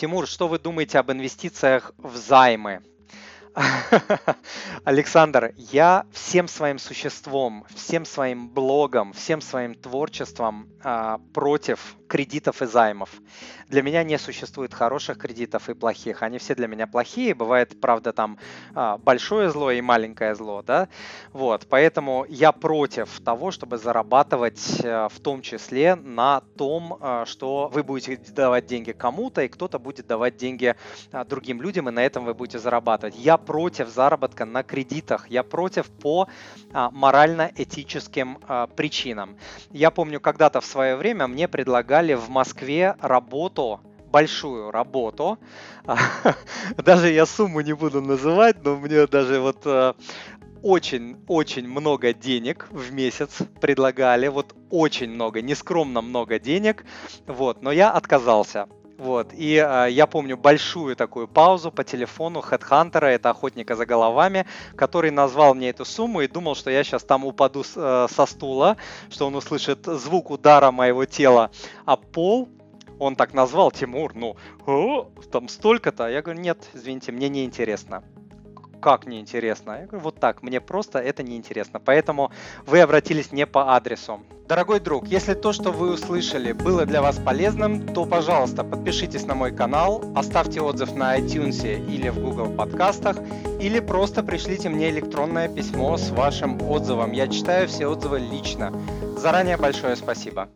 Тимур, что вы думаете об инвестициях в займы? Александр, я всем своим существом, всем своим блогом, всем своим творчеством а, против кредитов и займов. Для меня не существует хороших кредитов и плохих. Они все для меня плохие. Бывает, правда, там а, большое зло и маленькое зло, да. Вот, поэтому я против того, чтобы зарабатывать а, в том числе на том, а, что вы будете давать деньги кому-то, и кто-то будет давать деньги а, другим людям, и на этом вы будете зарабатывать. Я против заработка на кредитах. Я против по а, морально-этическим причинам. Я помню, когда-то в свое время мне предлагали предлагали в Москве работу, большую работу. Даже я сумму не буду называть, но мне даже вот очень-очень э, много денег в месяц предлагали, вот очень много, нескромно много денег, вот, но я отказался. Вот, и э, я помню большую такую паузу по телефону хедхантера, это охотника за головами, который назвал мне эту сумму и думал, что я сейчас там упаду с, э, со стула, что он услышит звук удара моего тела а пол. Он так назвал Тимур, ну, там столько-то. Я говорю, нет, извините, мне не интересно как неинтересно? Я говорю, вот так, мне просто это неинтересно. Поэтому вы обратились не по адресу. Дорогой друг, если то, что вы услышали, было для вас полезным, то, пожалуйста, подпишитесь на мой канал, оставьте отзыв на iTunes или в Google подкастах, или просто пришлите мне электронное письмо с вашим отзывом. Я читаю все отзывы лично. Заранее большое спасибо.